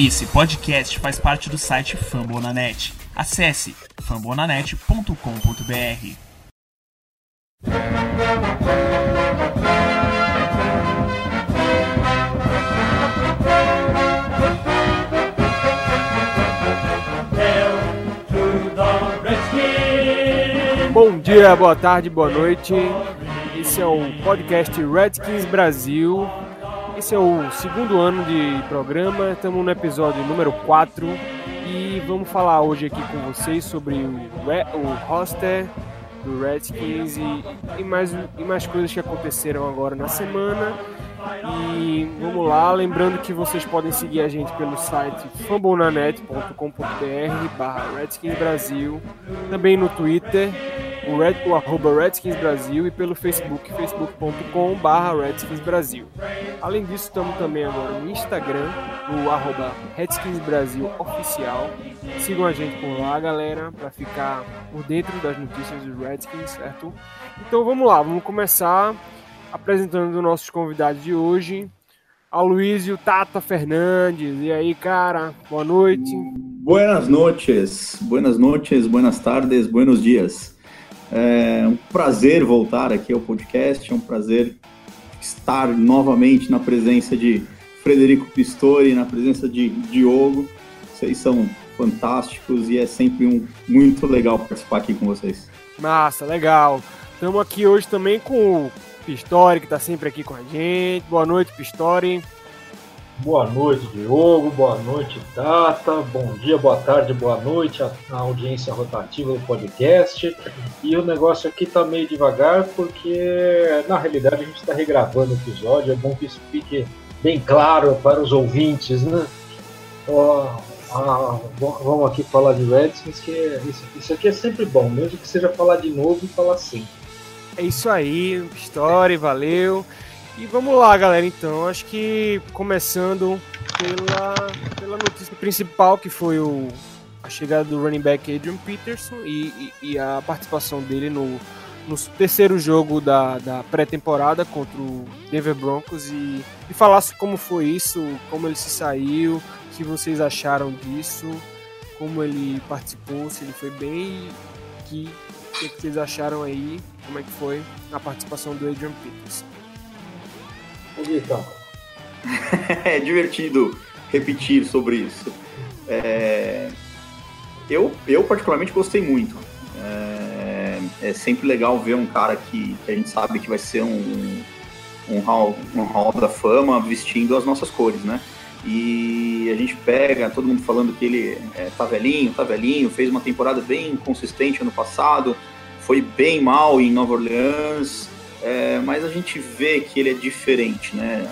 Esse podcast faz parte do site Fambonanet. Acesse fambonanet.com.br. Bom dia, boa tarde, boa noite. Esse é o podcast Redskins Brasil. Esse é o segundo ano de programa, estamos no episódio número 4 e vamos falar hoje aqui com vocês sobre o, o roster do Redskins e, e, mais, e mais coisas que aconteceram agora na semana. E vamos lá, lembrando que vocês podem seguir a gente pelo site fambonanet.com.br barra Redskins Brasil, também no Twitter, o, Red, o arroba Redskins Brasil e pelo Facebook, facebook.com barra Redskins Brasil. Além disso, estamos também agora no Instagram, no arroba Redskins Brasil Oficial. Sigam a gente por lá, galera, para ficar por dentro das notícias dos Redskins, certo? Então vamos lá, vamos começar apresentando nossos convidados de hoje. Aloysio Tata Fernandes. E aí, cara? Boa noite. Buenas noches, buenas noches, buenas tardes, buenos dias. É um prazer voltar aqui ao podcast, é um prazer estar novamente na presença de Frederico Pistori, na presença de Diogo. Vocês são fantásticos e é sempre um muito legal participar aqui com vocês. Massa, legal. Estamos aqui hoje também com o Pistori, que está sempre aqui com a gente. Boa noite, Pistori. Boa noite, Diogo. Boa noite, Tata. Bom dia, boa tarde, boa noite à audiência rotativa do podcast. E o negócio aqui tá meio devagar porque, na realidade, a gente está regravando o episódio. É bom que isso fique bem claro para os ouvintes, né? ah, vamos aqui falar de Redskins, que isso, isso aqui é sempre bom, mesmo que seja falar de novo e falar sempre. É isso aí, Story, valeu. E vamos lá, galera, então. Acho que começando pela, pela notícia principal, que foi o, a chegada do running back Adrian Peterson e, e, e a participação dele no, no terceiro jogo da, da pré-temporada contra o Denver Broncos e, e falasse como foi isso, como ele se saiu, o que vocês acharam disso, como ele participou, se ele foi bem, que o que vocês acharam aí? Como é que foi a participação do Adrian Peters? Então. é divertido repetir sobre isso. É... Eu, eu particularmente gostei muito. É... é, sempre legal ver um cara que, que, a gente sabe que vai ser um, um, hall, um hall da fama vestindo as nossas cores, né? E a gente pega todo mundo falando que ele é, tá velhinho, tá velhinho, fez uma temporada bem consistente ano passado, foi bem mal em Nova Orleans, é, mas a gente vê que ele é diferente, né?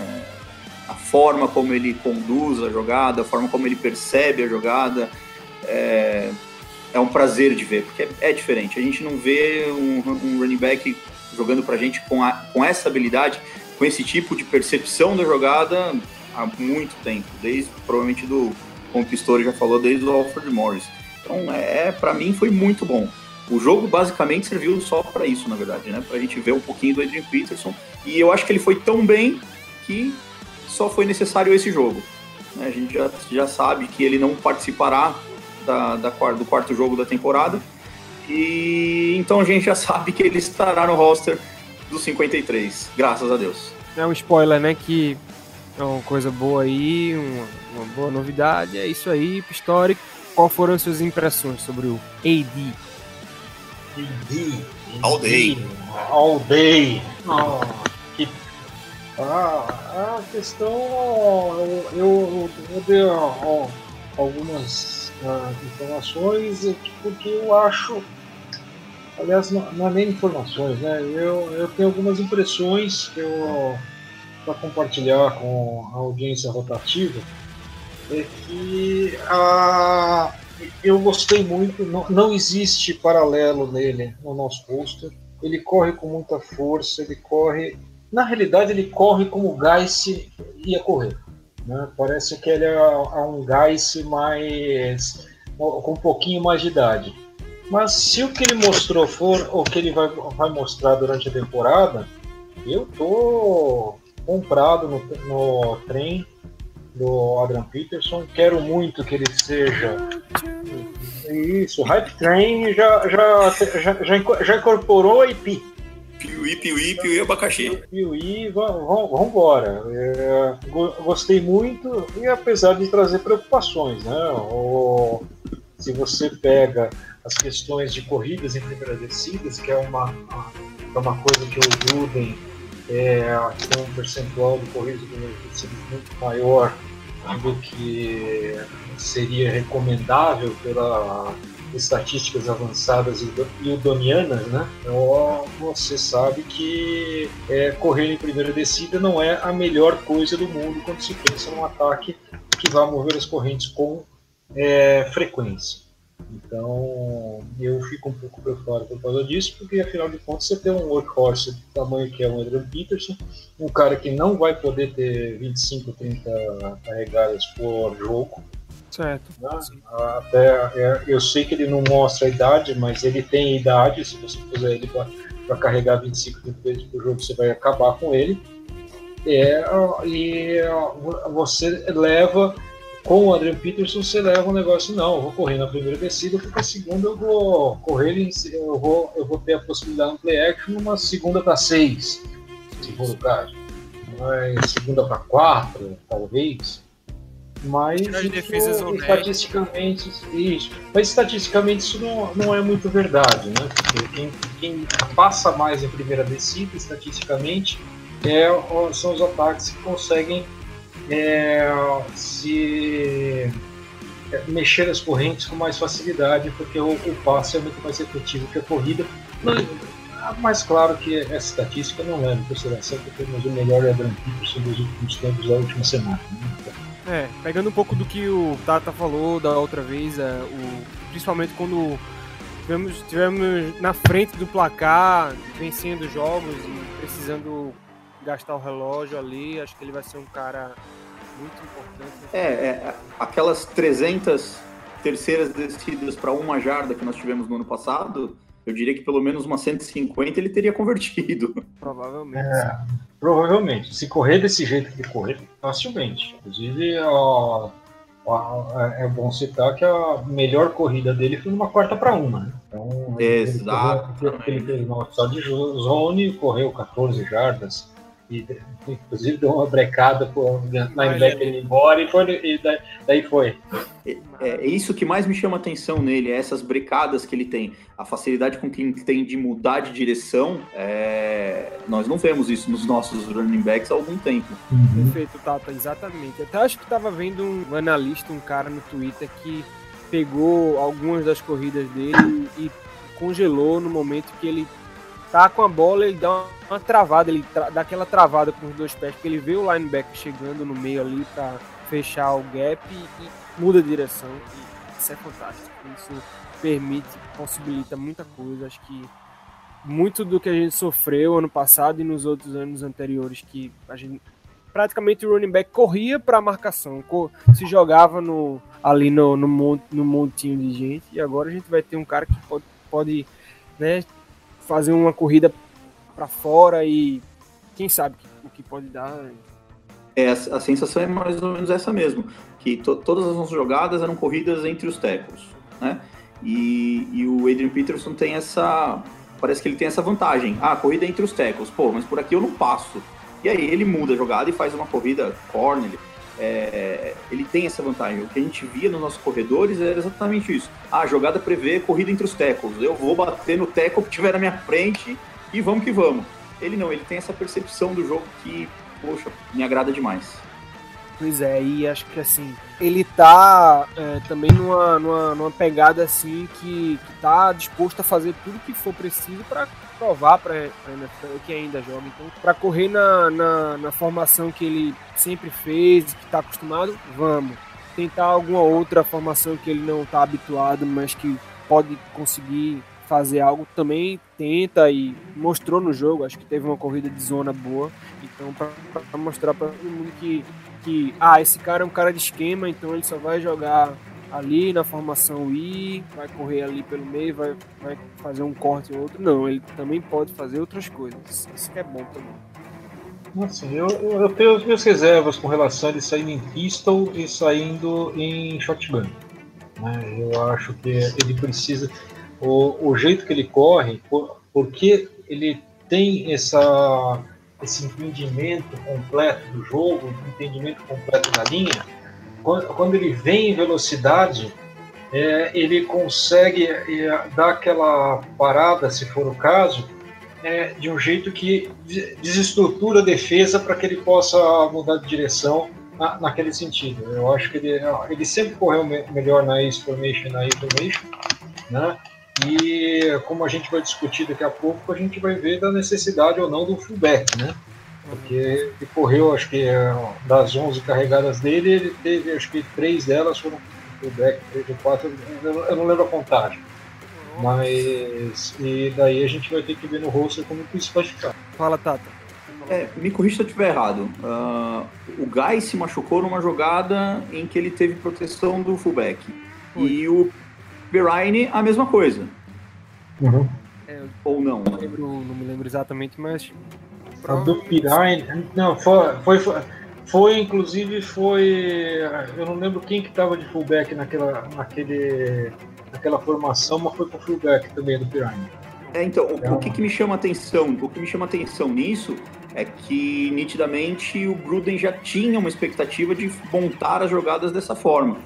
A forma como ele conduz a jogada, a forma como ele percebe a jogada, é, é um prazer de ver, porque é, é diferente. A gente não vê um, um, running back jogando pra gente com, a, com essa habilidade, com esse tipo de percepção da jogada há muito tempo, desde provavelmente do, como o Pistori já falou, desde o Alfred Morris. Então, é, para mim foi muito bom. O jogo basicamente serviu só para isso, na verdade, né? Para a gente ver um pouquinho do Adrian Peterson. E eu acho que ele foi tão bem que só foi necessário esse jogo. Né? A gente já, já sabe que ele não participará da, da, do quarto jogo da temporada. E então a gente já sabe que ele estará no roster dos 53, graças a Deus. É um spoiler, né? Que é uma coisa boa aí, uma, uma boa novidade. É isso aí, Pistori. Qual foram as suas impressões sobre o AD? All day. All day. Oh, que... ah, a questão. Eu, eu, eu dei ó, algumas uh, informações porque eu acho. Aliás, não, não é nem informações, né? Eu, eu tenho algumas impressões que eu para compartilhar com a audiência rotativa é que a eu gostei muito, não, não existe paralelo nele no nosso pôster. Ele corre com muita força, ele corre. Na realidade, ele corre como o Geiss ia correr. Né? Parece que ele é, é um Geiss mais. com um pouquinho mais de idade. Mas se o que ele mostrou for o que ele vai, vai mostrar durante a temporada, eu tô comprado no, no trem do Adrian Peterson. Quero muito que ele seja. Isso, o Hype Train já, já, já, já, incorporou a IP. Piuí, piuí, piuí, abacaxi. Piuí, vamos embora. É, gostei muito, e apesar de trazer preocupações, né? O, se você pega as questões de corridas em primeiras descidas, que é uma, é uma coisa que o Gruden é, tem um percentual de corridas em primeiras descidas muito maior do que seria recomendável pela estatísticas avançadas e udonianas, né? Então, você sabe que é, correr em primeira descida não é a melhor coisa do mundo quando se pensa num ataque que vai mover as correntes com é, frequência. Então, eu fico um pouco preocupado por causa disso, porque afinal de contas você tem um workhorse do tamanho que é o Adrian Peterson, um cara que não vai poder ter 25, 30 carregadas por jogo, Certo. Né? Até, é, eu sei que ele não mostra a idade, mas ele tem idade. Se você puser ele para carregar 25 vezes por jogo, você vai acabar com ele. É, e você leva, com o Adrian Peterson, você leva um negócio, não, eu vou correr na primeira descida, porque a segunda eu vou correr, eu vou, eu vou ter a possibilidade no play action numa segunda para seis, se for o caso. Mas segunda para quatro, talvez. Mas isso, estatisticamente, isso, mas estatisticamente isso não, não é muito verdade, né? Porque quem, quem passa mais em primeira descida, estatisticamente, é, são os ataques que conseguem é, se é, mexer as correntes com mais facilidade, porque o, o passe é muito mais efetivo que a corrida. Mas, mas claro que essa estatística não leva em consideração que temos o melhor Adam Peterson dos últimos tempos da última semana. Né? É, pegando um pouco do que o Tata falou da outra vez, é, o, principalmente quando tivemos, tivemos na frente do placar, vencendo jogos e precisando gastar o relógio ali, acho que ele vai ser um cara muito importante. É, é aquelas 300 terceiras descidas para uma jarda que nós tivemos no ano passado, eu diria que pelo menos uma 150 ele teria convertido. Provavelmente. É, provavelmente. Se correr desse jeito que correr, facilmente. Inclusive, é bom citar que a melhor corrida dele foi numa quarta para uma. Né? Então, Exato. Ele, ele fez uma só de zone, correu 14 jardas e, inclusive deu uma brecada pro linebacker indo embora e, foi, e daí, daí foi. É, é, isso que mais me chama atenção nele, é essas brecadas que ele tem, a facilidade com que ele tem de mudar de direção. É... Nós não vemos isso nos nossos running backs há algum tempo. Uhum. Perfeito, Tata, exatamente. Até acho que estava vendo um analista, um cara no Twitter que pegou algumas das corridas dele e congelou no momento que ele tá com a bola, ele dá uma, uma travada, ele tra dá aquela travada com os dois pés, porque ele vê o linebacker chegando no meio ali para fechar o gap e, e, muda de direção. E isso é fantástico. Isso permite, possibilita muita coisa. Acho que muito do que a gente sofreu ano passado e nos outros anos anteriores, que a gente praticamente o running back corria para a marcação, se jogava no, ali no, no, no montinho de gente, e agora a gente vai ter um cara que pode, pode né, fazer uma corrida para fora e quem sabe o que pode dar. É, a, sensação é mais ou menos essa mesmo, que to, todas as nossas jogadas eram corridas entre os tecos, né? E, e, o Adrian Peterson tem essa, parece que ele tem essa vantagem. Ah, corrida entre os tecos, pô, mas por aqui eu não passo. E aí ele muda a jogada e faz uma corrida corner. É, ele tem essa vantagem. O que a gente via nos nossos corredores era exatamente isso. Ah, a jogada prevê corrida entre os tecos. Eu vou bater no teco que tiver na minha frente e vamos que vamos. Ele não, ele tem essa percepção do jogo que, poxa, me agrada demais. Pois é, e acho que assim, ele tá é, também numa, numa, numa, pegada assim que, que tá disposto a fazer tudo que for preciso para provar para NFL que ainda joga. Então, para correr na, na, na, formação que ele sempre fez, que está acostumado, vamos. Tentar alguma outra formação que ele não está habituado, mas que pode conseguir fazer algo também tenta e mostrou no jogo. Acho que teve uma corrida de zona boa. Então, para mostrar para todo mundo que, que ah, esse cara é um cara de esquema, então ele só vai jogar ali na formação I, vai correr ali pelo meio, vai, vai fazer um corte ou outro. Não, ele também pode fazer outras coisas. Isso que é bom também. Assim, eu, eu tenho as minhas reservas com relação a ele saindo em pistol e saindo em shotgun. Né? Eu acho que ele precisa. O, o jeito que ele corre, por, porque ele tem essa, esse entendimento completo do jogo, entendimento completo da linha, quando, quando ele vem em velocidade, é, ele consegue é, dar aquela parada, se for o caso, é, de um jeito que desestrutura a defesa para que ele possa mudar de direção na, naquele sentido. Eu acho que ele, ele sempre correu me, melhor na Ace Formation na A Formation, né? E como a gente vai discutir daqui a pouco, a gente vai ver da necessidade ou não do fullback, né? Porque ele correu, acho que das 11 carregadas dele, ele teve, acho que três delas foram fullback, três ou quatro, eu não lembro a contagem. Mas. E daí a gente vai ter que ver no roster como que isso vai ficar. Fala, Tata. É, me corrija se eu estiver errado. Uh, o Guy se machucou numa jogada em que ele teve proteção do fullback. E o Berine, a mesma coisa. Uhum. É, Ou não? não, lembro, não me lembro exatamente, mas. A do Pirine. Não, foi, foi, foi, foi, inclusive, foi. Eu não lembro quem que tava de fullback naquela, naquele naquela formação, mas foi com o fullback também do Pirine. É, então, o, o, que, que me chama atenção? O que me chama atenção nisso é que nitidamente o Gruden já tinha uma expectativa de montar as jogadas dessa forma.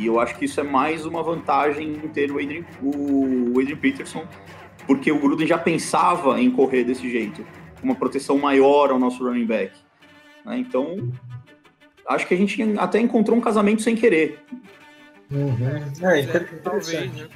E eu acho que isso é mais uma vantagem em ter o Adrian, o Adrian Peterson, porque o Gruden já pensava em correr desse jeito, uma proteção maior ao nosso running back. Né? Então, acho que a gente até encontrou um casamento sem querer. Uhum. É, interessante. Talvez, né?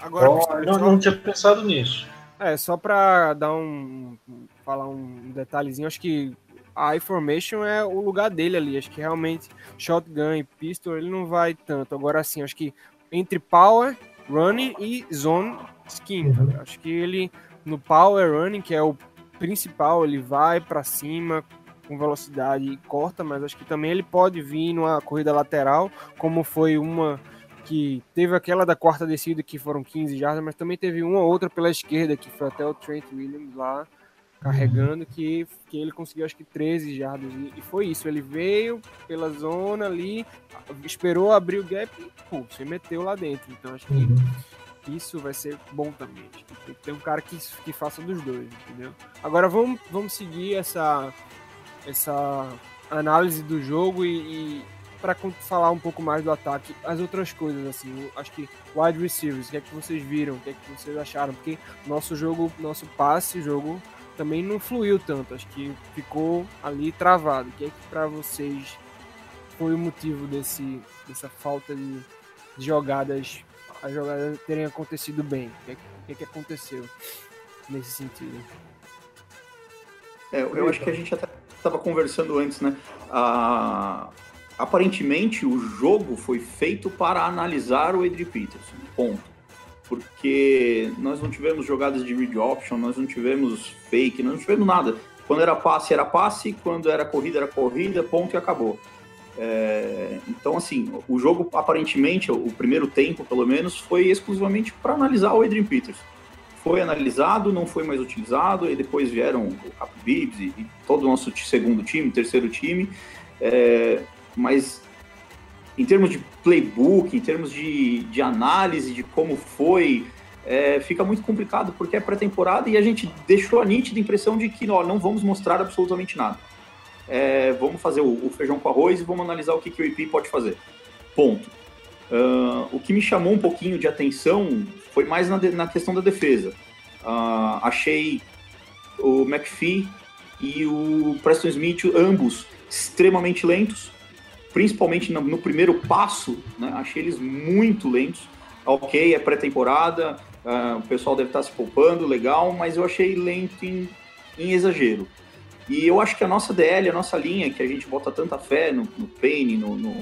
Agora, Oh, não, não tinha pensado nisso. É, só pra dar um. falar um detalhezinho, acho que a I-Formation é o lugar dele ali. Acho que realmente shotgun e pistol ele não vai tanto. Agora sim, acho que entre power, running e zone skin. cara. Acho que ele no power running, que é o principal, ele vai pra cima com velocidade e corta, mas acho que também ele pode vir numa corrida lateral, como foi uma que teve aquela da quarta descida que foram 15 jardas, mas também teve uma ou outra pela esquerda que foi até o Trent Williams lá carregando que, que ele conseguiu acho que 13 jardas e, foi isso, ele veio pela zona ali, esperou abrir o gap e pô, se meteu lá dentro. Então acho que isso vai ser bom também. Tem que ter um cara que, que faça dos dois, entendeu? Agora vamos, vamos seguir essa essa análise do jogo e, e para falar um pouco mais do ataque, as outras coisas, assim, acho que wide receivers, o que é que vocês viram, o que é que vocês acharam? Porque nosso jogo, nosso passe, jogo também não fluiu tanto, acho que ficou ali travado. O que é que para vocês foi o motivo desse, dessa falta de, de jogadas, as jogadas terem acontecido bem? O que é que, o que, é que aconteceu nesse sentido? É, eu acho que a gente até estava conversando antes, né? Ah, aparentemente o jogo foi feito para analisar o Adrian Peterson, ponto. Porque nós não tivemos jogadas de read option, nós não tivemos fake, nós não tivemos nada. Quando era passe, era passe, quando era corrida, era corrida, ponto e acabou. É, então, assim, o jogo aparentemente, o primeiro tempo pelo menos, foi exclusivamente para analisar o Adrian Peterson foi analisado, não foi mais utilizado, e depois vieram o Habibs e, e todo o nosso segundo time, terceiro time. É, mas em termos de playbook, em termos de, de análise de como foi, é, fica muito complicado porque é pré-temporada e a gente deixou a nítida impressão de que ó, não vamos mostrar absolutamente nada. É, vamos fazer o, o, feijão com arroz e vamos analisar o que, que o IP pode fazer. Ponto. Uh, o que me chamou um pouquinho de atenção foi mais na, na questão da defesa. Uh, achei o McPhee e o Preston Smith, ambos extremamente lentos, principalmente no, no primeiro passo, né? achei eles muito lentos. Ok, é pré-temporada, uh, o pessoal deve estar se poupando, legal, mas eu achei lento em, em, exagero. E eu acho que a nossa DL, a nossa linha, que a gente bota tanta fé no, no Payne, no, no,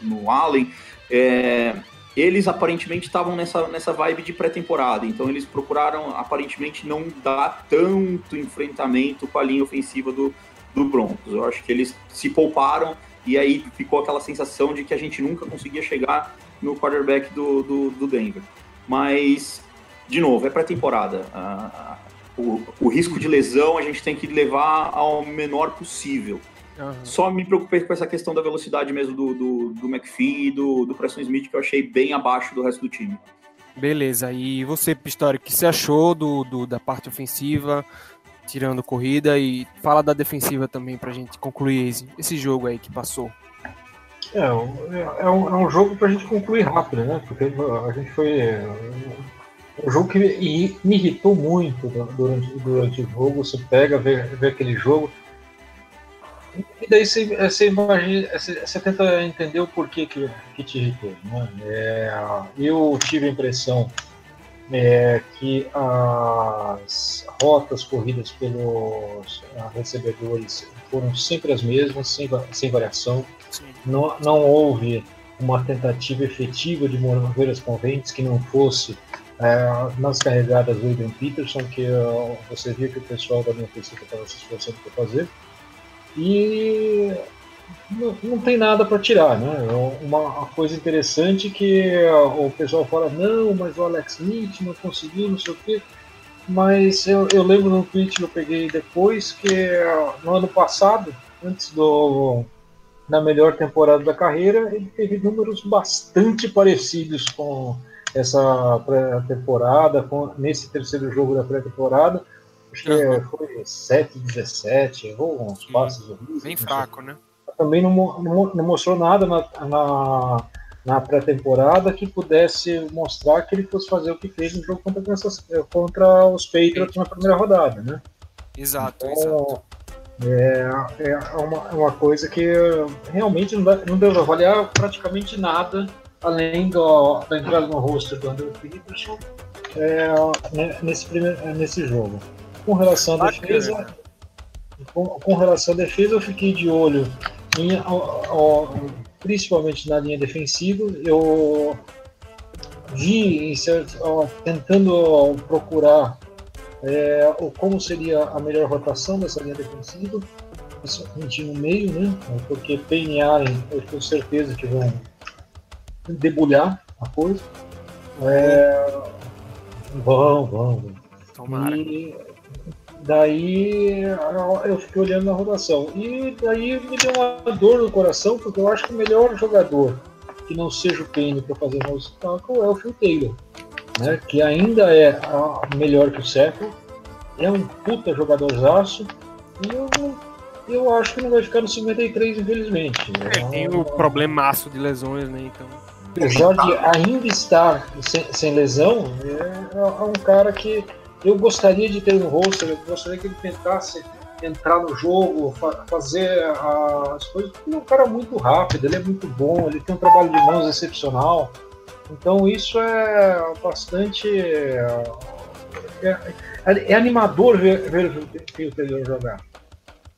no Allen, é, eles aparentemente estavam nessa, nessa vibe de pré-temporada, então eles procuraram aparentemente não dar tanto enfrentamento com a linha ofensiva do, do Broncos. Eu acho que eles se pouparam e aí ficou aquela sensação de que a gente nunca conseguia chegar no quarterback do, do, do Denver. Mas, de novo, é pré-temporada. o o, o risco de lesão a gente tem que levar ao menor possível. Uhum. Só me preocupei com essa questão da velocidade mesmo do, do, do McPhee e do, do Preston Smith, que eu achei bem abaixo do resto do time. Beleza, e você, Pistori, o que você achou do, do, da parte ofensiva, tirando corrida, e fala da defensiva também pra gente concluir esse, esse jogo aí que passou. É, é, um, é um jogo pra gente concluir rápido, né? Porque a gente foi. Um jogo que me, me irritou muito durante, durante o jogo. Você pega, vê, vê aquele jogo. E daí você, você, imagina, você, você tenta entender o porquê que, que te irritou. Né? É, eu tive a impressão é, que as rotas corridas pelos recebedores foram sempre as mesmas, sem, sem variação. Não, não houve uma tentativa efetiva de mover as correntes que não fosse é, nas carregadas do Adrian Peterson, que uh, você via que o pessoal da minha pesquisa estava se esforçando para fazer. E não, não tem nada para tirar, né? Uma, coisa interessante que o pessoal fala, não, mas o Alex Smith não conseguiu, não sei o quê. Mas eu, eu lembro no tweet que eu peguei depois que no ano passado, antes do na melhor temporada da carreira, ele teve números bastante parecidos com essa pré-temporada, nesse terceiro jogo da pré-temporada. Acho que uhum. foi 7, 17, errou uns passos horríveis. Bem fraco, né? Também não, não, não mostrou nada na, na, na pré-temporada que pudesse mostrar que ele fosse fazer o que fez no jogo contra, contra os Patriots na primeira rodada, né? Exato, então, exato. É, é uma, é uma coisa que realmente não, dá, não deve avaliar praticamente nada além do, da entrada no roster do Andrew Peterson é, né, nesse, primeiro, nesse jogo. Com relação à defesa, com, com, relação à defesa, eu fiquei de olho em, ó, ó, principalmente na linha defensiva. Eu vi ó, tentando procurar é, como seria a melhor rotação dessa linha defensiva, principalmente no meio, né? Porque Payne e Allen, eu tenho certeza que vão debulhar a coisa. É, vão, vão. Tomara. E daí eu fiquei olhando na rotação. E daí me deu uma dor no coração, porque eu acho que o melhor jogador que não seja o Payne para fazer o nosso tackle é o Phil Taylor né, que ainda é melhor que o Seco, é um puta jogadorzaço, e eu, eu acho que não vai ficar no 53, infelizmente. É, tem o um problemaço de lesões, né, então... Apesar de ainda estar sem, sem lesão, é, é, um cara que eu gostaria de ter no roster, eu gostaria que ele tentasse entrar no jogo, fa fazer as coisas. Ele é um cara muito rápido, ele é muito bom, ele tem um trabalho de mãos excepcional. Então isso é bastante. É, é, é animador ver, ver o Taylor jogar.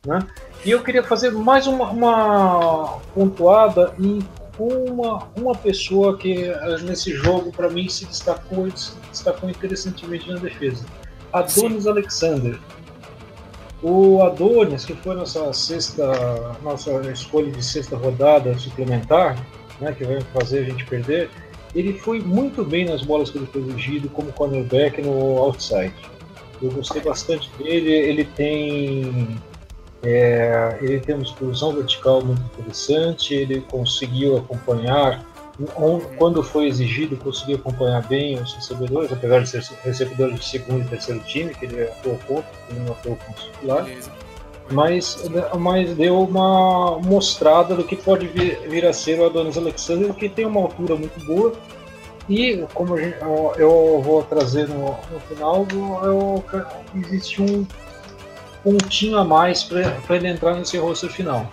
Né? E eu queria fazer mais uma, uma pontuada em uma, uma pessoa que eh, nesse jogo para mim se destacou, se destacou interessantemente na defesa. Adonis Sim. Alexander. O Adonis, que foi nossa sexta, nossa escolha de sexta rodada suplementar, né, que vai fazer a gente perder, ele foi muito bem nas bolas que ele foi exigido como cornerback no outside. Eu gostei bastante dele, ele tem é, ele tem uma explosão vertical muito interessante, ele conseguiu acompanhar, quando foi exigido, conseguiu acompanhar bem os recebedores, apesar de ser recebedor de segundo e terceiro time, que ele atuou pouco, ele não atuou como titular. Mas, mas deu uma mostrada do que pode vir, vir a ser o Adonis Alexander, que tem uma altura muito boa. E, como gente, eu vou trazer no, no final, eu, existe um pontinho a mais para ele entrar nesse roster final.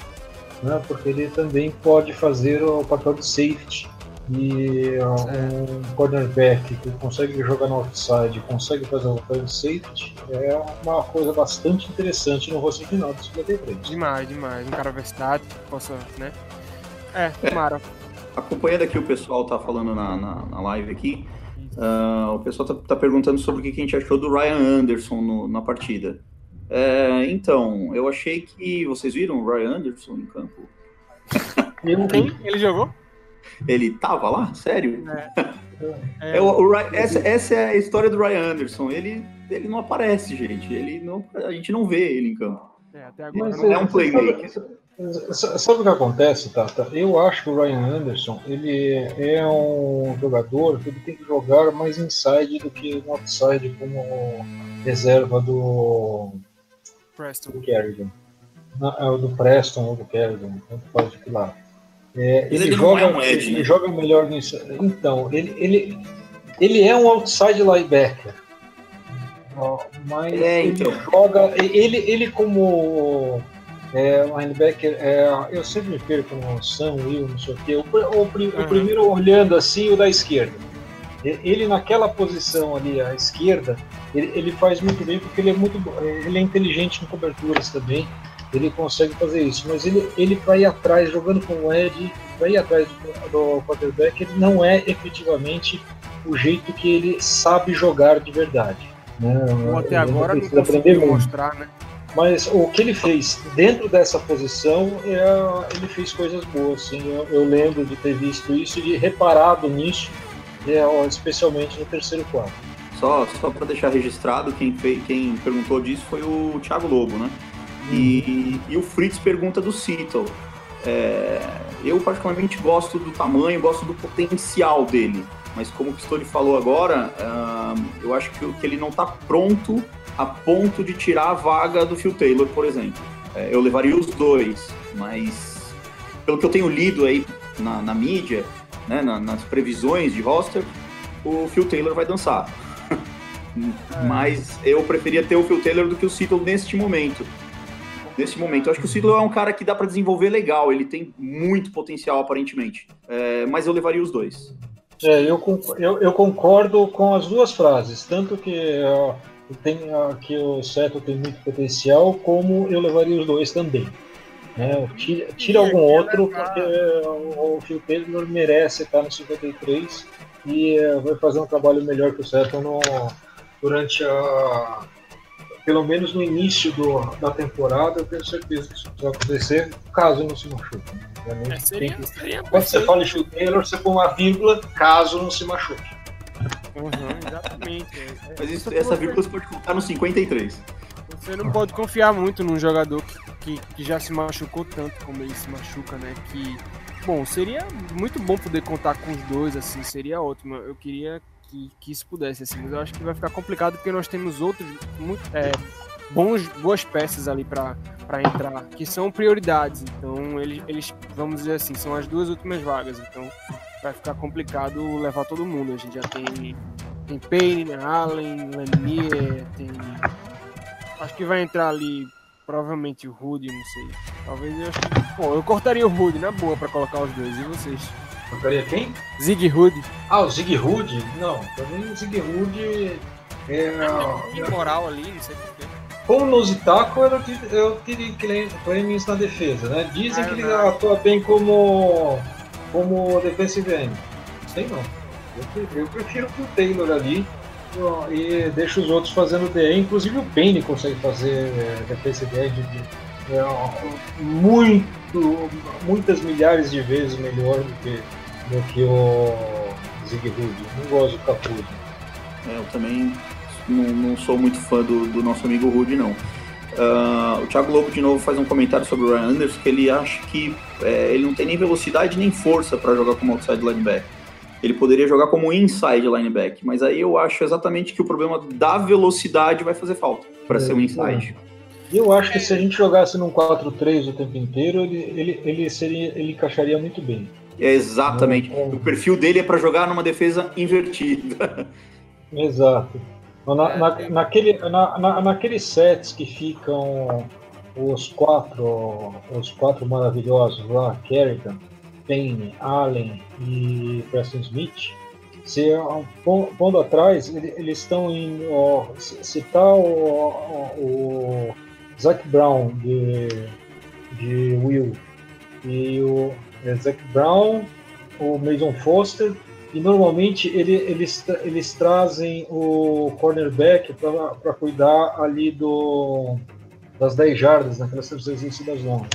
Né? Porque ele também pode fazer o papel de safety e um cornerback que consegue jogar no outside, consegue fazer o papel de safety, é uma coisa bastante interessante no rosto final do 53. Demais, demais. Um cara versátil que possa, né? É, tomara. É, acompanhando aqui o pessoal tá falando na, na, na live aqui, uh, o pessoal tá, tá, perguntando sobre o que a gente achou do Ryan Anderson no, na partida. É, então, eu achei que. Vocês viram o Ryan Anderson em campo? Ele, ele jogou? Ele tava lá? Sério? É. é. é o, o, essa, essa, é a história do Ryan Anderson. Ele ele não aparece, gente. Ele não, a gente não vê ele em campo. É, até agora Mas não é um playmaker. Sabe, sabe o que acontece, Tata? Eu acho que o Ryan Anderson ele é um jogador que ele tem que jogar mais inside do que no outside como reserva do, Preston. do Kerrigan. Na- é, do Preston ou do Kerrigan, tanto faz de lá. É, ele, ele não joga, é um edge, ele né? joga melhor nisso. Então, ele, ele, ele é um outside linebacker. Mas É, ele então. joga. Ele, ele como é, linebacker, é, eu sempre me perco no Sam Will, não sei o quê. O, o pri- o Uhum. primeiro olhando assim, o da esquerda. Ele naquela posição ali à esquerda, ele, ele faz muito bem porque ele é muito ele é inteligente em coberturas também. Ele consegue fazer isso, mas ele, ele para ir atrás, jogando com o Ed, para ir atrás do, do quarterback, ele não é efetivamente o jeito que ele sabe jogar de verdade. Né? Até Ele agora não precisa aprender conseguiu mostrar, né? Mas o que ele fez dentro dessa posição, é, ele fez coisas boas. Sim. Eu, eu lembro de ter visto isso e reparado nisso, especialmente no terceiro quarto. Só, só para deixar registrado, quem, fez, quem perguntou disso foi o Thiago Lobo, né? E, e o Fritz pergunta do Seattle. É, eu particularmente gosto do tamanho, gosto do potencial dele. Mas como o Pistoli falou agora, eu acho que, que ele não está pronto a ponto de tirar a vaga do Phil Taylor, por exemplo. É, eu levaria os dois, mas pelo que eu tenho lido aí na, na mídia, né, na- nas previsões de roster, o Phil Taylor vai dançar. Mas eu preferia ter o Phil Taylor do que o Seattle neste momento. Neste momento. Eu acho que o Seattle é um cara que dá para desenvolver legal. Ele tem muito potencial, aparentemente. É, mas eu levaria os dois. É, eu, eu, eu concordo com as duas frases, tanto que, tem, que o Seto tem muito potencial, como eu levaria os dois também. Né? Tira, tira E algum aqui outro, porque o Phil Taylor merece estar no 53 e eh, vai fazer um trabalho melhor que o Seto no, durante a. Pelo menos no início do, da temporada, eu tenho certeza que isso vai acontecer, caso não se machuque. né? É, seria, que- seria quando você fala em Phil Taylor, você põe uma vírgula, caso não se machuque. Uhum, exatamente. É- é- Mas isso, essa vírgula você pode colocar no 53. Você não pode confiar muito num jogador que, que já se machucou tanto como ele se machuca, né? Que, bom, seria muito bom poder contar com os dois, assim, seria ótimo. Eu queria que, que isso pudesse, assim, mas eu acho que vai ficar complicado porque nós temos outros muito, é, bons, boas peças ali para entrar, que são prioridades. Então, eles, eles, vamos dizer assim, são as duas últimas vagas. Então, vai ficar complicado levar todo mundo. A gente já tem, tem Payne, Allen, Lanier, tem Acho que vai entrar ali, provavelmente o Rude, não sei. Talvez eu acho que. Bom, eu cortaria o Rude na boa pra colocar os dois. E vocês? Tocaria quem? Zig Rude. Ah, o Zig Rude? Não, pra mim o Zig Rude é. Imoral ali, não sei porquê. Como nose tackle, eu eu teria Cle- Clemens na defesa, né? Dizem Ah, que ele atua bem como, como defensive end. Sei não. Eu, eu prefiro que o Taylor ali e deixa os outros fazendo DE. Inclusive o Payne consegue fazer é, defensive end de, é, ó, muito, muitas milhares de vezes melhor do que, do que o Zig Rude. Não gosto do Capuz. É, eu também não, não sou muito fã do, do nosso amigo Rude, não. Ah, o Thiago Lobo de novo faz um comentário sobre o Ryan Anderson que ele acha que é, ele não tem nem velocidade nem força para jogar como outside linebacker. Ele poderia jogar como inside linebacker, mas aí eu acho exatamente que o problema da velocidade vai fazer falta para ser um inside. E eu acho que se a gente jogasse num 4-3 o tempo inteiro, ele, ele, ele, seria, ele encaixaria muito bem. É exatamente. Não. O perfil dele é para jogar numa defesa invertida. Exato. Na, na, naquele, na, na, naqueles sets que ficam os quatro, os quatro maravilhosos lá, Kerrigan, Payne, Allen e Preston Smith, se pon- pondo atrás, ele- eles estão em. ó, se se tá o, o, Zac Brown de, de Will e o é, Zac Brown, o Mason Foster, e normalmente ele, eles, eles trazem o cornerback para cuidar ali do, das 10 jardas, naquelas terceiras das longas.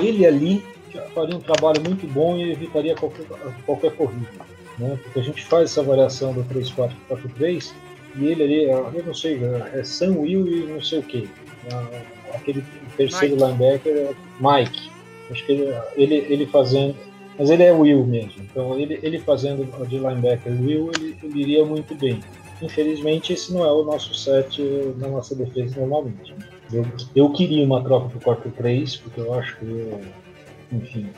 Ele ali faria um trabalho muito bom e evitaria qualquer, qualquer corrida. Né? Porque a gente faz essa variação do 3-4-4-3 e ele ali, eu não sei, é Sam Will e não sei o que. Aquele terceiro Mike. linebacker é Mike. Acho que ele, ele, ele fazendo. Mas ele é Will mesmo. Então ele, ele fazendo de linebacker Will, ele, ele iria muito bem. Infelizmente, esse não é o nosso set na nossa defesa normalmente. Eu, eu queria uma troca para o 4-3, porque eu acho que, enfim,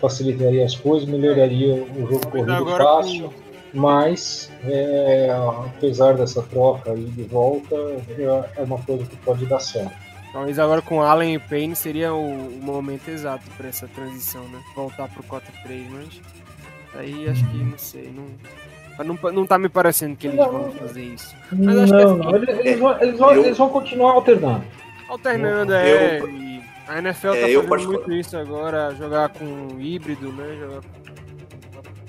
facilitaria as coisas, melhoraria o jogo corrido fácil. Com mas é, apesar dessa troca aí de volta, é, é uma coisa que pode dar certo. Talvez agora com Allen e Payne seria o, o momento exato para essa transição, né? Voltar pro 4-3, mas aí acho que não sei, não, não, não tá me parecendo que eles não, vão fazer isso. Mas acho não, que é, não, eles, eles, vão, eles, vão, eu, eles vão continuar alternando. Alternando, é. Eu, a NFL tá é, fazendo muito isso agora, jogar com híbrido, né? Jogar com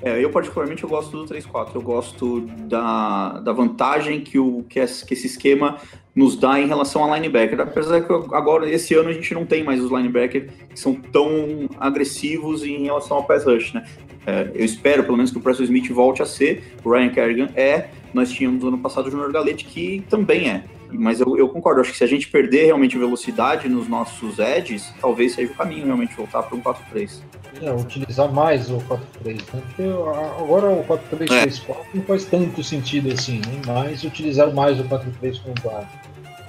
é, eu particularmente eu gosto do 3-4. Eu gosto da, da vantagem que, o, que, esse, que esse esquema nos dá em relação a linebacker. Apesar que agora, esse ano, a gente não tem mais os linebackers que são tão agressivos em relação ao pass rush, né? É, eu espero, pelo menos, que o Preston Smith volte a ser. O Ryan Kerrigan é. Nós tínhamos no ano passado o Junior Galete, que também é. Mas eu, eu, concordo, acho que se a gente perder realmente velocidade nos nossos edges, talvez seja o caminho realmente voltar para um 4-3. É, utilizar mais o 4-3, né? Porque agora o 4-3-3-4 é. não faz tanto sentido assim, né? mas utilizar mais o 4-3 como base.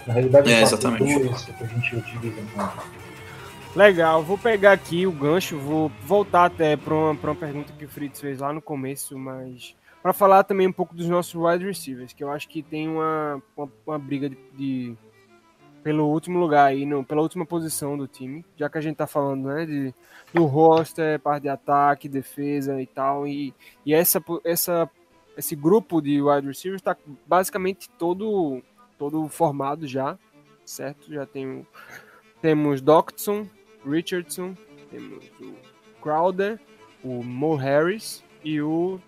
Na realidade, é, o 4-2 que a gente utiliza mais. Legal, vou pegar aqui o gancho, vou voltar até para uma, uma pergunta que o Fritz fez lá no começo, mas para falar também um pouco dos nossos wide receivers, que eu acho que tem uma, uma, uma briga de, de, pelo último lugar aí, no, pela última posição do time, já que a gente tá falando né, de, do roster, parte de ataque, defesa e tal, e, e essa, essa, esse grupo de wide receivers está basicamente todo, todo formado já, certo? Já tem, temos Doctson, Richardson, temos o Crowder, o Mo Harris e o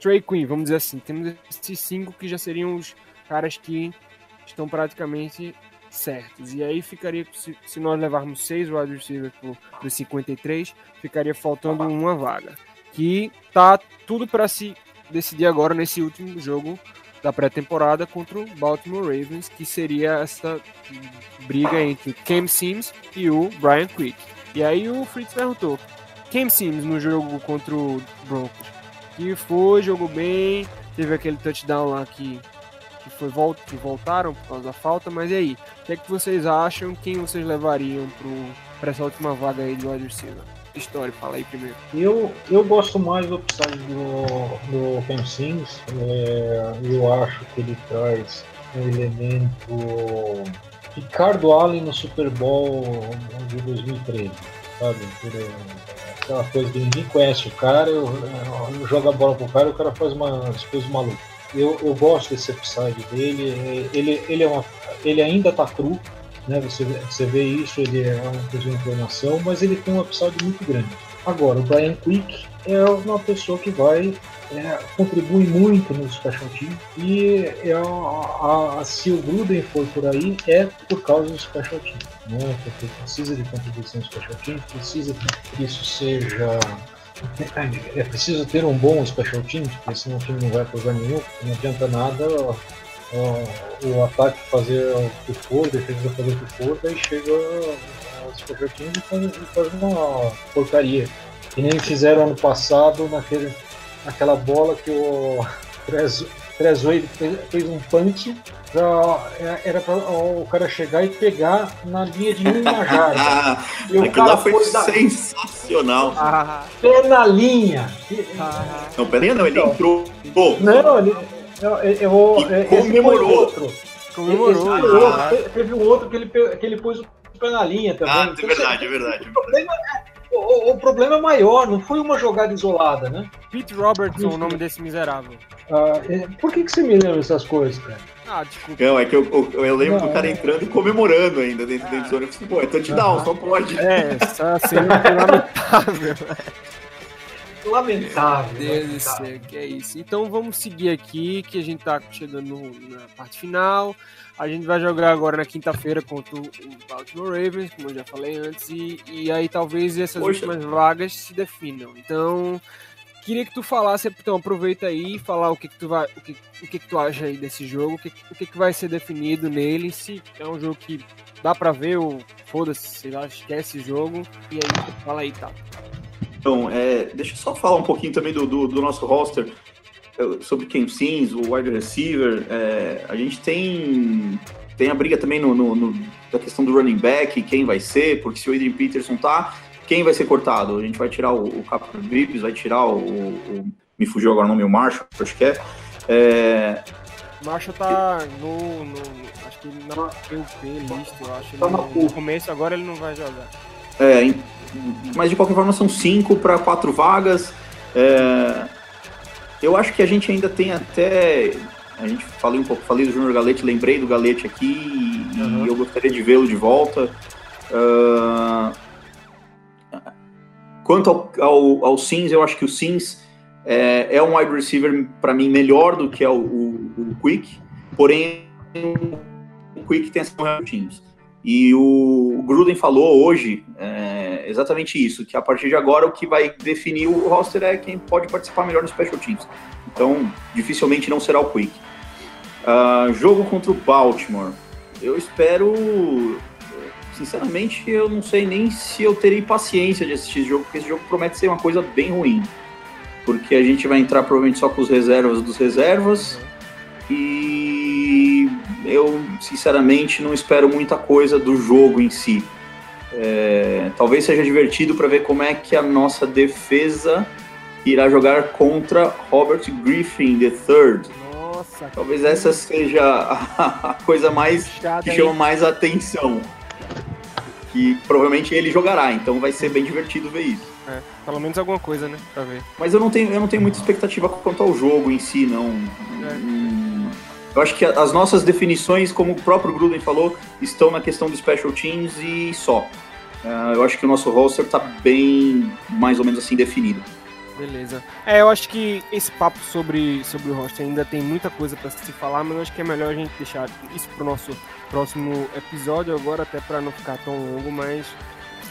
Trey Queen, vamos dizer assim. Temos esses cinco que já seriam os caras que estão praticamente certos. E aí ficaria, se, se nós levarmos seis wide receivers dos 53, ficaria faltando uma vaga. Que tá tudo para se decidir agora nesse último jogo da pré-temporada contra o Baltimore Ravens, que seria essa briga entre Cam Sims e o Brian Quick. E aí o Fritz perguntou: Cam Sims no jogo contra o Broncos que foi, jogou bem, teve aquele touchdown lá que, que, foi, que voltaram por causa da falta, mas e aí? O que é que vocês acham? Quem vocês levariam para essa última vaga aí do wide receiver? História, fala aí primeiro. Eu, eu gosto mais do upside do, do Sims. É, eu acho que ele traz um elemento Ricardo Allen no Super Bowl de 2013, sabe? Por, aquela coisa que ninguém conhece o cara, eu, eu jogo a bola pro cara e o cara faz umas coisas malucas. Eu, eu gosto desse upside dele, ele, ele, é uma, ele ainda tá cru, né? Você, você vê isso, ele é uma coisa de informação, mas ele tem um upside muito grande. Agora, o Brian Quick é uma pessoa que vai é, contribui muito no special team e é, a, a, se o Gruden for por aí é por causa do special team, né? porque precisa de contribuição do special team, precisa que isso seja é, preciso ter um bom special team, porque senão o time não vai para nenhum, não adianta nada ó, ó, o ataque fazer o que for, a defesa fazer o que for, daí chega o special team e faz, e faz uma porcaria. Que nem fizeram ano passado naquele aquela bola que o Trezor fez um punch pra, é, era para o cara chegar e pegar na linha de uma jarda. e o Aquilo cara foi, foi sensacional. Ah, pé na linha. Ah, não, pé não, ele então, entrou. Não, ele, eu, eu, eu comemorou. outro. Comemorou. Ah. Teve um outro que ele, que ele pôs o pé na linha também. Ah, então, é verdade, é verdade. O problema é o, o, problema é maior, não foi uma jogada isolada, né? Pete Robertson, o nome desse miserável. Ah, é, por que, que você me lembra essas coisas, cara? Ah, desculpa. Não, é que eu, eu, eu lembro não, do cara entrando e comemorando ainda dentro ah. da zona. Eu falei, pô, é touchdown, uh -huh. só pode. É, só assim, lamentável. Lamentável. Deus do céu, que é isso. Então vamos seguir aqui, que a gente tá chegando na parte final. A gente vai jogar agora na quinta-feira contra o Baltimore Ravens, como eu já falei antes, e, e aí talvez essas Poxa. últimas vagas se definam. Então, queria que tu falasse, então aproveita aí e falar o que, que tu vai, o que, o que, que tu acha aí desse jogo, o que, o que, que vai ser definido nele, se é um jogo que dá pra ver ou foda-se, sei lá, esquece o jogo, e aí, fala aí, tá. Então, é, deixa eu só falar um pouquinho também do, do, do nosso roster, sobre quem Sims, o wide receiver, é, a gente tem, tem a briga também no, no, no, da questão do running back, quem vai ser, porque se o Adrian Peterson tá, quem vai ser cortado? A gente vai tirar o, o Captain Grips, vai tirar o, o, Me fugiu agora o nome, o Marshall, acho que é. é... Marshall tá no, no. Acho que na list, eu acho. Tá no, no começo, agora ele não vai jogar. É, mas de qualquer forma são cinco para quatro vagas. É, eu acho que a gente ainda tem até. A gente falei um pouco, falei do Júnior Galete, lembrei do Galete aqui uhum. e eu gostaria de vê-lo de volta. Uh, quanto ao, ao, ao, Sims, eu acho que o Sims é, é um wide receiver para mim melhor do que é o, o, o Quick, porém o Quick tem essa times. E o Gruden falou hoje é, exatamente isso, que a partir de agora o que vai definir o roster é quem pode participar melhor no Special Teams. Então, dificilmente não será o Quick. Uh, jogo contra o Baltimore. Eu espero. Sinceramente, eu não sei nem se eu terei paciência de assistir esse jogo, porque esse jogo promete ser uma coisa bem ruim. Porque a gente vai entrar provavelmente só com os reservas dos reservas. E eu, sinceramente, não espero muita coisa do jogo em si. É, talvez seja divertido para ver como é que a nossa defesa irá jogar contra Robert Griffin III. Nossa, talvez essa seja a, a coisa mais que chama mais atenção. Que provavelmente ele jogará, então vai ser bem divertido ver isso. É, pelo menos alguma coisa, né, pra ver. Mas eu não tenho, eu não tenho muita expectativa quanto ao jogo em si, não. É. Hum, eu acho que as nossas definições, como o próprio Gruden falou, estão na questão do special teams e só. Uh, eu acho que o nosso roster está bem, mais ou menos assim, definido. Beleza. É, eu acho que esse papo sobre, sobre o roster ainda tem muita coisa para se falar, mas eu acho que é melhor a gente deixar isso para o nosso próximo episódio agora, até para não ficar tão longo, mas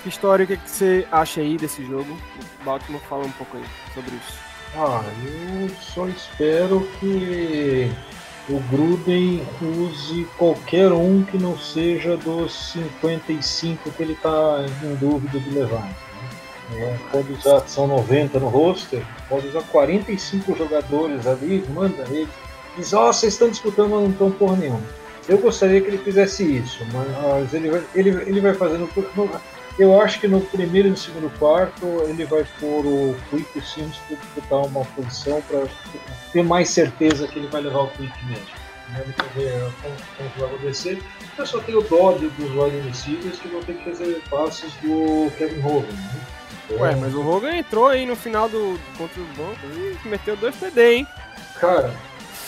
que história, o que, que você acha aí desse jogo? O Baltimore fala um pouco aí sobre isso. Ah, eu só espero que o Gruden use qualquer um que não seja dos 55 que ele está em dúvida de levar. Né? É, pode usar, são 90 no roster, pode usar 45 jogadores ali, manda ele. Diz, ó, oh, vocês estão disputando, mas não estão por nenhum. Eu gostaria que ele fizesse isso, mas ele vai, ele, ele vai fazendo. Eu acho que no primeiro e no segundo quarto ele vai pôr o Quick Sims para disputar uma posição para ter mais certeza que ele vai levar o Quick mesmo. Né? ver como, como vai acontecer. Eu só tenho dó dos wide receivers que vão ter que fazer passes do Kevin Hogan. Né? Então, Ué, mas o Hogan entrou aí no final do contra o Broncos e meteu dois TD, hein? Cara,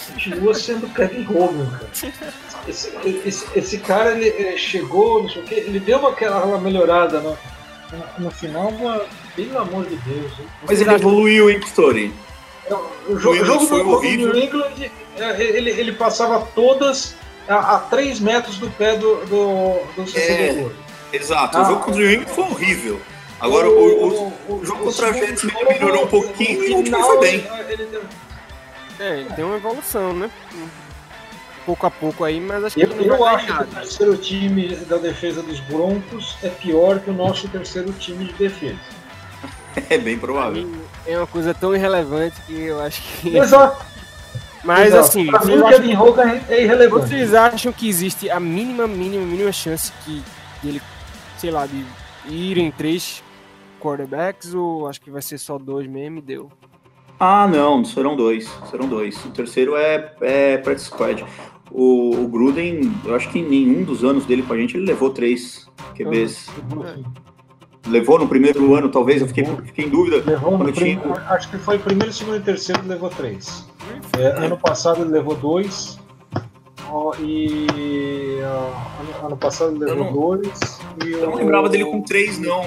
continua sendo Kevin Hogan, cara. Esse, esse, esse cara ele, chegou, não sei o que, ele deu uma, aquela melhorada no, no, no final, mas pelo amor de Deus. Hein? Mas ele evoluiu, hein? É, o, jogo, o jogo foi do, horrível. New England, é, ele, ele passava todas a, a 3 metros do pé do, do, do é, Exato, ah, o jogo contra o New England foi horrível. Agora o, o, o, o jogo contra a Jets melhorou um pouquinho e o último foi bem. Ele deu, é, ele tem uma evolução, né? Pouco a pouco aí, mas acho que eu, eu acho que o terceiro time da defesa dos Broncos é pior que o nosso terceiro time de defesa. É bem provável. É uma coisa tão irrelevante que eu acho que. Exato. Mas Exato. assim, pra mim, o Kevin Hogan é irrelevante. Vocês acham que existe a mínima, mínima, mínima chance que ele, sei lá, de ir em três quarterbacks ou acho que vai ser só dois mesmo e deu? Ah, não, serão dois. Serão dois. O terceiro é, é practice squad. O, o, Gruden, eu acho que em nenhum dos anos dele com a gente, ele levou três QBs. Ah, levou no primeiro ano, talvez, eu fiquei, fiquei em dúvida. Levou no tinha... Acho que foi primeiro, segundo e terceiro, levou três. É, ano passado ele levou dois. e uh, ano, passado ele levou não, dois. E eu não lembrava dele com três, não.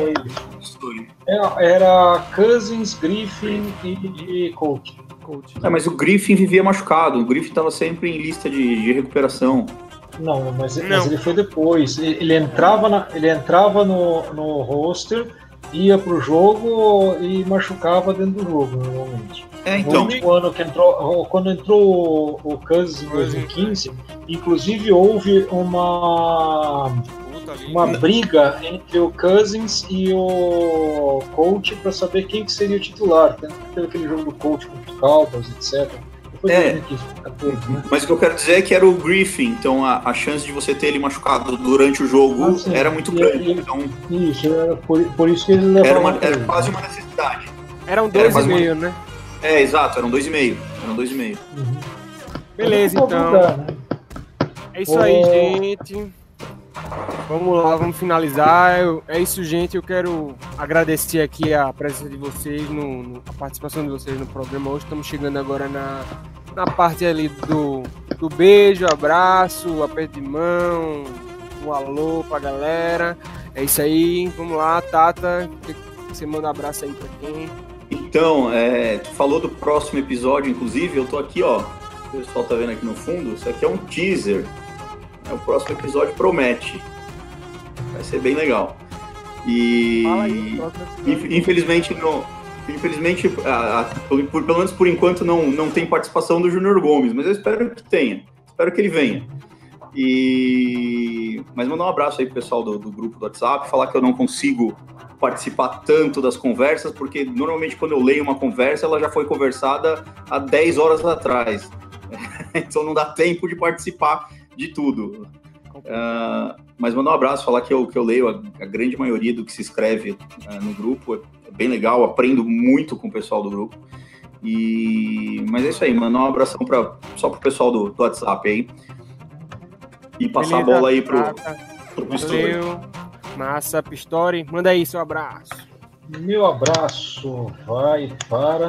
Era, era Cousins, Griffin e, e Coach. É, mas o Griffin vivia machucado. O Griffin estava sempre em lista de, de recuperação. Não, mas, não. mas, ele foi depois. Ele, ele entrava, na, ele entrava no, no roster ia pro jogo e machucava dentro do jogo, normalmente. É, então. No último ano que entrou, quando entrou o Cousins em 2015, inclusive houve uma uma briga entre o Cousins e o coach para saber quem que seria o titular. Teve aquele jogo do coach contra o Cowboys, etc. É, mas o que eu quero dizer é que era o Griffin, então a, a chance de você ter ele machucado durante o jogo ah, era muito grande. E, então, isso, era por, por isso que ele levava. Era, uma, era quase uma necessidade. Eram dois era e meio, uma... né? É, exato, eram dois e meio. Eram dois e meio. Uhum. Beleza, então. Né? É isso aí, gente. Vamos lá, vamos finalizar. Eu, é isso, gente. Eu quero agradecer aqui a presença de vocês, no, no, a participação de vocês no programa. Hoje estamos chegando agora na, na parte ali do, do beijo, abraço, aperto de mão, um alô pra galera. É isso aí. Vamos lá, Tata. Você manda um abraço aí pra quem? Então, é, tu falou do próximo episódio, inclusive, eu tô aqui, ó. O pessoal tá vendo aqui no fundo. Isso aqui é um teaser o próximo episódio promete. Vai ser bem legal. E aí, infelizmente não, infelizmente, a, a, por, pelo menos por enquanto não, não tem participação do Júnior Gomes, mas eu espero que tenha. Espero que ele venha. E mas mandar um abraço aí pro pessoal do, do grupo do WhatsApp, falar que eu não consigo participar tanto das conversas, porque normalmente quando eu leio uma conversa, ela já foi conversada há 10 horas atrás. então não dá tempo de participar de tudo. Uh, mas mandar um abraço, falar que eu, que eu leio a, a grande maioria do que se escreve uh, no grupo. É bem legal, aprendo muito com o pessoal do grupo. E... Mas é isso aí, mandar um abração pra, só pro pessoal do, do WhatsApp aí. E passar Beleza, a bola aí pro, pro Pistori. Massa, Pistori. Manda aí seu abraço. Meu abraço vai para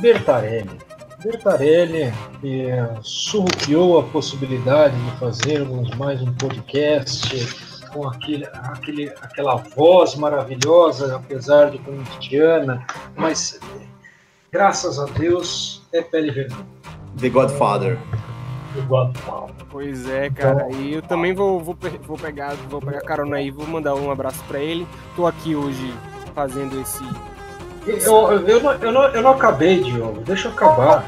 Bertarelli. Bertarelli que surrupiou a possibilidade de fazermos mais um podcast com aquele, aquele, aquela voz maravilhosa, apesar de corintiana, mas graças a Deus é pele vermelha. The Godfather. The Godfather. Pois é, cara. Então, e eu também vou, vou, vou, pegar, vou pegar carona aí, vou mandar um abraço para ele. Tô aqui hoje fazendo esse eu, eu, não, eu, não, eu não acabei, Diogo. Deixa eu acabar.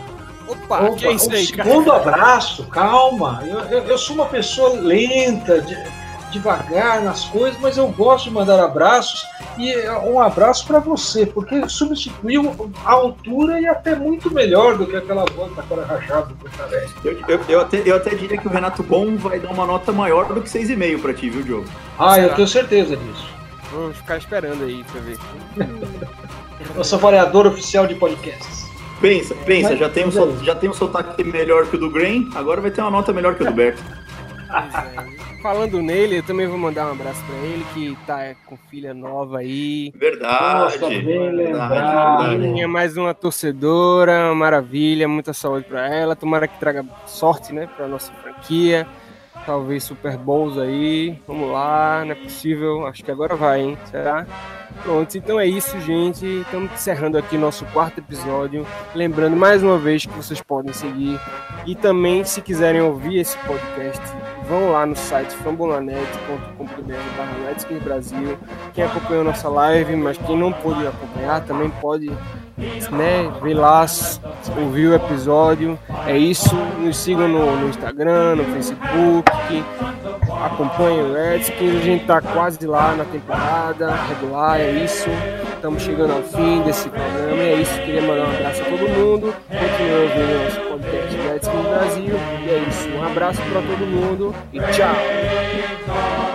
Opa, Opa que é isso aí, cara? Segundo abraço, calma. Eu, eu, eu, sou uma pessoa lenta, de, devagar nas coisas, mas eu gosto de mandar abraços e um abraço para você, porque substituiu a altura e até muito melhor do que aquela voz da cara rachada do eu, eu, eu, até, eu até diria que o Renato Bom vai dar uma nota maior do que 6,5 para ti, viu, Diogo? Ah, Será? eu tenho certeza disso. Vou ficar esperando aí pra ver. Eu sou variador oficial de podcasts. Pensa, pensa, mas, já, tem um, já tem um sotaque melhor que o do Grain, agora vai ter uma nota melhor que o do Berto. Falando nele, eu também vou mandar um abraço pra ele, que tá com filha nova aí. Verdade. Nossa, bem verdade, mais uma torcedora, maravilha, muita saúde pra ela. Tomara que traga sorte, né, pra nossa franquia talvez Super Bowls aí. Vamos lá, não é possível. Acho que agora vai, hein? Será? Pronto, então é isso, gente. Estamos encerrando aqui nosso quarto episódio. Lembrando mais uma vez que vocês podem seguir e também, se quiserem ouvir esse podcast, vão lá no site fambonanet.com.br Brasil. Quem acompanhou nossa live, mas quem não pôde acompanhar, também pode né, ver lá, ouvir o episódio. É isso. Nos sigam no, no Instagram, no Facebook. Acompanhem o Redskins. A gente tá quase lá na temporada regular. É isso. Estamos chegando ao fim desse programa. É isso. Queria mandar um abraço a todo mundo. Continue ouvindo nosso podcast Redskins Brasil. E é isso. Um abraço para todo mundo e tchau.